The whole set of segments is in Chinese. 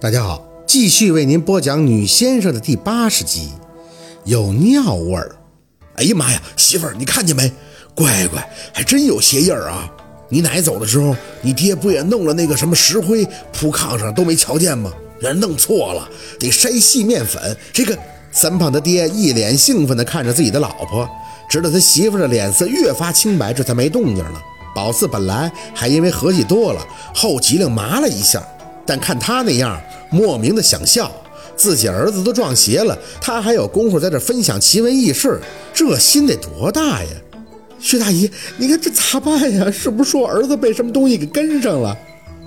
大家好，继续为您播讲《女先生》的第八十集，有尿味儿。哎呀妈呀，媳妇儿，你看见没？乖乖，还真有鞋印儿啊！你奶走的时候，你爹不也弄了那个什么石灰铺炕上，都没瞧见吗？人弄错了，得筛细面粉。这个三胖他爹一脸兴奋地看着自己的老婆，直到他媳妇的脸色越发清白，这才没动静了。宝四本来还因为合计多了，后脊梁麻了一下。但看他那样，莫名的想笑。自己儿子都撞邪了，他还有功夫在这分享奇闻异事，这心得多大呀？薛大姨，你看这咋办呀？是不是说儿子被什么东西给跟上了？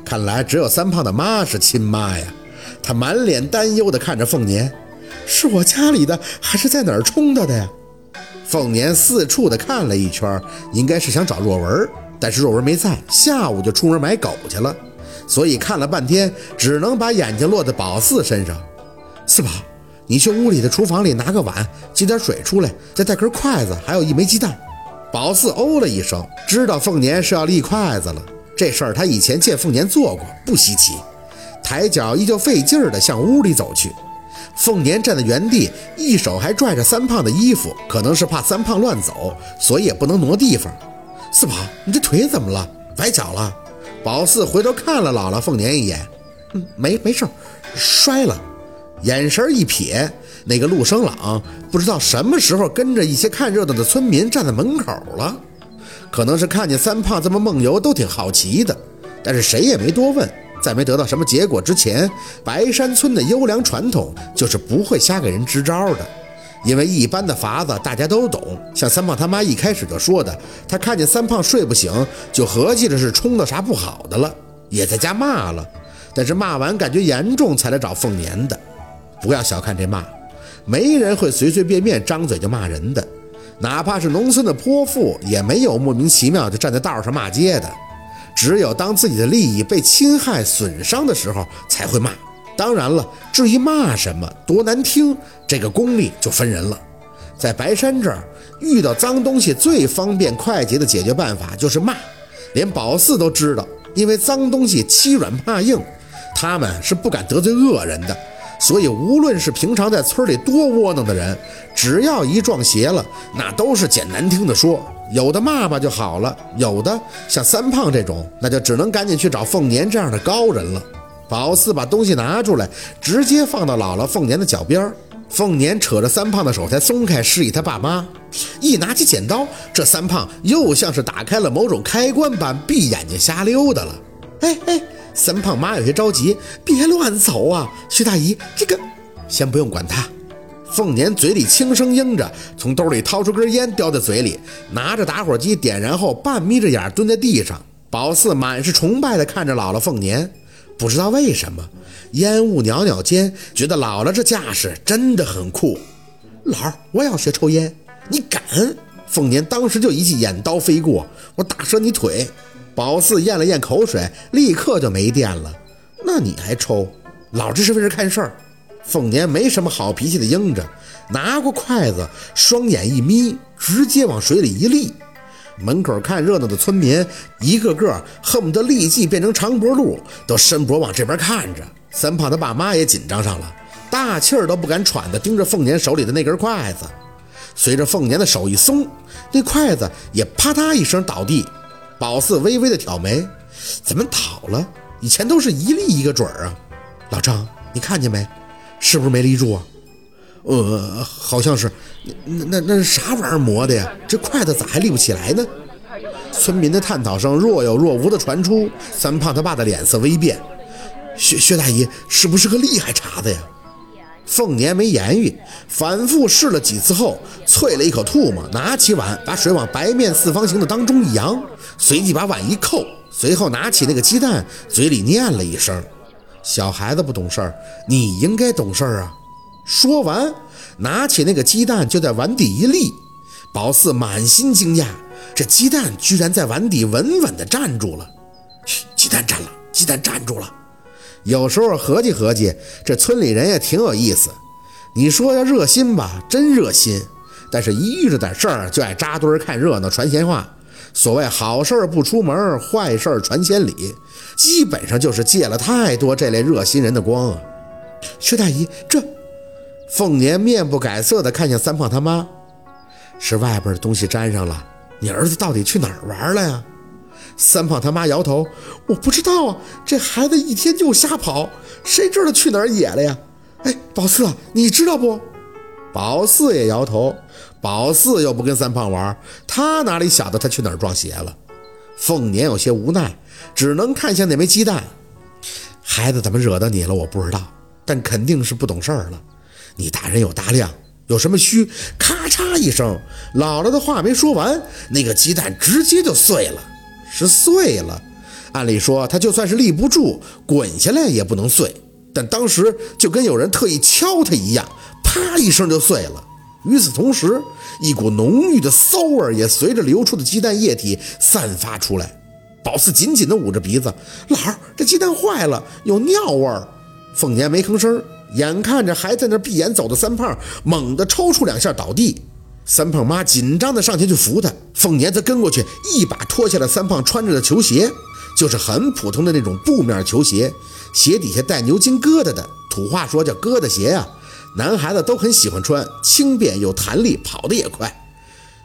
看来只有三胖的妈是亲妈呀。他满脸担忧地看着凤年，是我家里的，还是在哪儿冲他的呀？凤年四处的看了一圈，应该是想找若文，但是若文没在，下午就出门买狗去了。所以看了半天，只能把眼睛落在宝四身上。四宝，你去屋里的厨房里拿个碗，接点水出来，再带根筷子，还有一枚鸡蛋。宝四哦了一声，知道凤年是要立筷子了。这事儿他以前见凤年做过，不稀奇。抬脚依旧费劲儿地向屋里走去。凤年站在原地，一手还拽着三胖的衣服，可能是怕三胖乱走，所以也不能挪地方。四宝，你这腿怎么了？崴脚了？宝四回头看了姥姥凤年一眼，嗯，没没事，摔了。眼神一瞥，那个陆生朗不知道什么时候跟着一些看热闹的村民站在门口了，可能是看见三胖这么梦游，都挺好奇的。但是谁也没多问。在没得到什么结果之前，白山村的优良传统就是不会瞎给人支招的。因为一般的法子大家都懂，像三胖他妈一开始就说的，他看见三胖睡不醒，就合计着是冲到啥不好的了，也在家骂了。但是骂完感觉严重才来找凤年的。不要小看这骂，没人会随随便便张嘴就骂人的，哪怕是农村的泼妇，也没有莫名其妙就站在道上骂街的。只有当自己的利益被侵害损伤的时候才会骂。当然了，至于骂什么多难听，这个功力就分人了。在白山这儿，遇到脏东西最方便快捷的解决办法就是骂。连宝四都知道，因为脏东西欺软怕硬，他们是不敢得罪恶人的。所以，无论是平常在村里多窝囊的人，只要一撞邪了，那都是捡难听的说，有的骂骂就好了，有的像三胖这种，那就只能赶紧去找凤年这样的高人了。宝四把东西拿出来，直接放到姥姥凤年的脚边。凤年扯着三胖的手才松开，示意他爸妈。一拿起剪刀，这三胖又像是打开了某种开关般，闭眼睛瞎溜达了。哎哎，三胖妈有些着急，别乱走啊！徐大姨，这个先不用管他。凤年嘴里轻声应着，从兜里掏出根烟，叼在嘴里，拿着打火机点燃后，半眯着眼蹲在地上。宝四满是崇拜地看着姥姥凤年。不知道为什么，烟雾袅袅间，觉得姥姥这架势真的很酷。老儿，我也要学抽烟，你敢？凤年当时就一记眼刀飞过，我打折你腿。宝四咽了咽口水，立刻就没电了。那你还抽？老这是为了看事儿。凤年没什么好脾气的，应着，拿过筷子，双眼一眯，直接往水里一立。门口看热闹的村民，一个个恨不得立即变成长脖鹿，都伸脖往这边看着。三胖他爸妈也紧张上了，大气儿都不敢喘的盯着凤年手里的那根筷子。随着凤年的手一松，那筷子也啪嗒一声倒地。宝四微微的挑眉，怎么倒了？以前都是一立一个准儿啊。老张，你看见没？是不是没立住啊？呃，好像是，那那那是啥玩意儿磨的呀？这筷子咋还立不起来呢？村民的探讨声若有若无的传出，三胖他爸的脸色微变。薛薛大姨是不是个厉害茬子呀？凤年没言语，反复试了几次后，啐了一口唾沫，拿起碗把水往白面四方形的当中一扬，随即把碗一扣，随后拿起那个鸡蛋，嘴里念了一声：“小孩子不懂事儿，你应该懂事儿啊。”说完，拿起那个鸡蛋就在碗底一立。宝四满心惊讶，这鸡蛋居然在碗底稳稳地站住了。鸡蛋站了，鸡蛋站住了。有时候合计合计，这村里人也挺有意思。你说要热心吧，真热心；但是一遇着点事儿，就爱扎堆看热闹、传闲话。所谓好事不出门，坏事儿传千里，基本上就是借了太多这类热心人的光啊。薛大姨，这凤年面不改色地看向三胖他妈，是外边的东西沾上了。你儿子到底去哪儿玩了呀？三胖他妈摇头，我不知道啊，这孩子一天就瞎跑，谁知道去哪儿野了呀？哎，宝四，你知道不？宝四也摇头。宝四又不跟三胖玩，他哪里晓得他去哪儿撞邪了？凤年有些无奈，只能看向那枚鸡蛋。孩子怎么惹到你了？我不知道，但肯定是不懂事儿了。你大人有大量，有什么虚？咔嚓一声，姥姥的话没说完，那个鸡蛋直接就碎了。是碎了，按理说他就算是立不住，滚下来也不能碎，但当时就跟有人特意敲他一样，啪一声就碎了。与此同时，一股浓郁的骚味也随着流出的鸡蛋液体散发出来。宝四紧紧地捂着鼻子：“老儿，这鸡蛋坏了，有尿味儿。”凤年没吭声，眼看着还在那闭眼走的三胖，猛地抽搐两下倒地。三胖妈紧张地上前去扶他，凤年则跟过去，一把脱下了三胖穿着的球鞋，就是很普通的那种布面球鞋，鞋底下带牛筋疙瘩的，土话说叫疙瘩鞋啊。男孩子都很喜欢穿，轻便又弹力，跑得也快。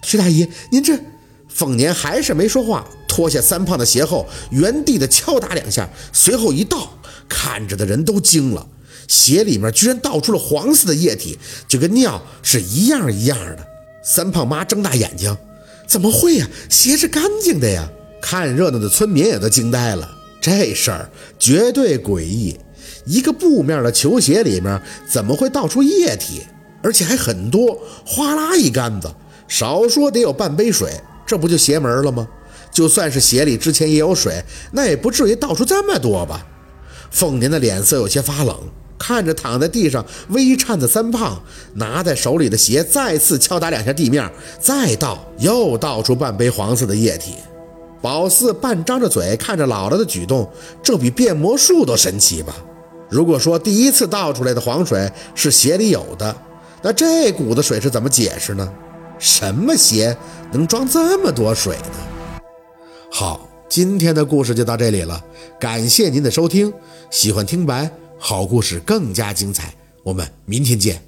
徐大姨，您这……凤年还是没说话，脱下三胖的鞋后，原地的敲打两下，随后一倒，看着的人都惊了，鞋里面居然倒出了黄色的液体，就跟尿是一样一样的。三胖妈睁大眼睛，怎么会呀？鞋是干净的呀！看热闹的村民也都惊呆了，这事儿绝对诡异。一个布面的球鞋里面怎么会倒出液体，而且还很多，哗啦一杆子，少说得有半杯水，这不就邪门了吗？就算是鞋里之前也有水，那也不至于倒出这么多吧？凤年的脸色有些发冷，看着躺在地上微颤的三胖，拿在手里的鞋再次敲打两下地面，再倒，又倒出半杯黄色的液体。宝四半张着嘴看着姥姥的举动，这比变魔术都神奇吧？如果说第一次倒出来的黄水是鞋里有的，那这股子水是怎么解释呢？什么鞋能装这么多水呢？好，今天的故事就到这里了，感谢您的收听。喜欢听白好故事更加精彩，我们明天见。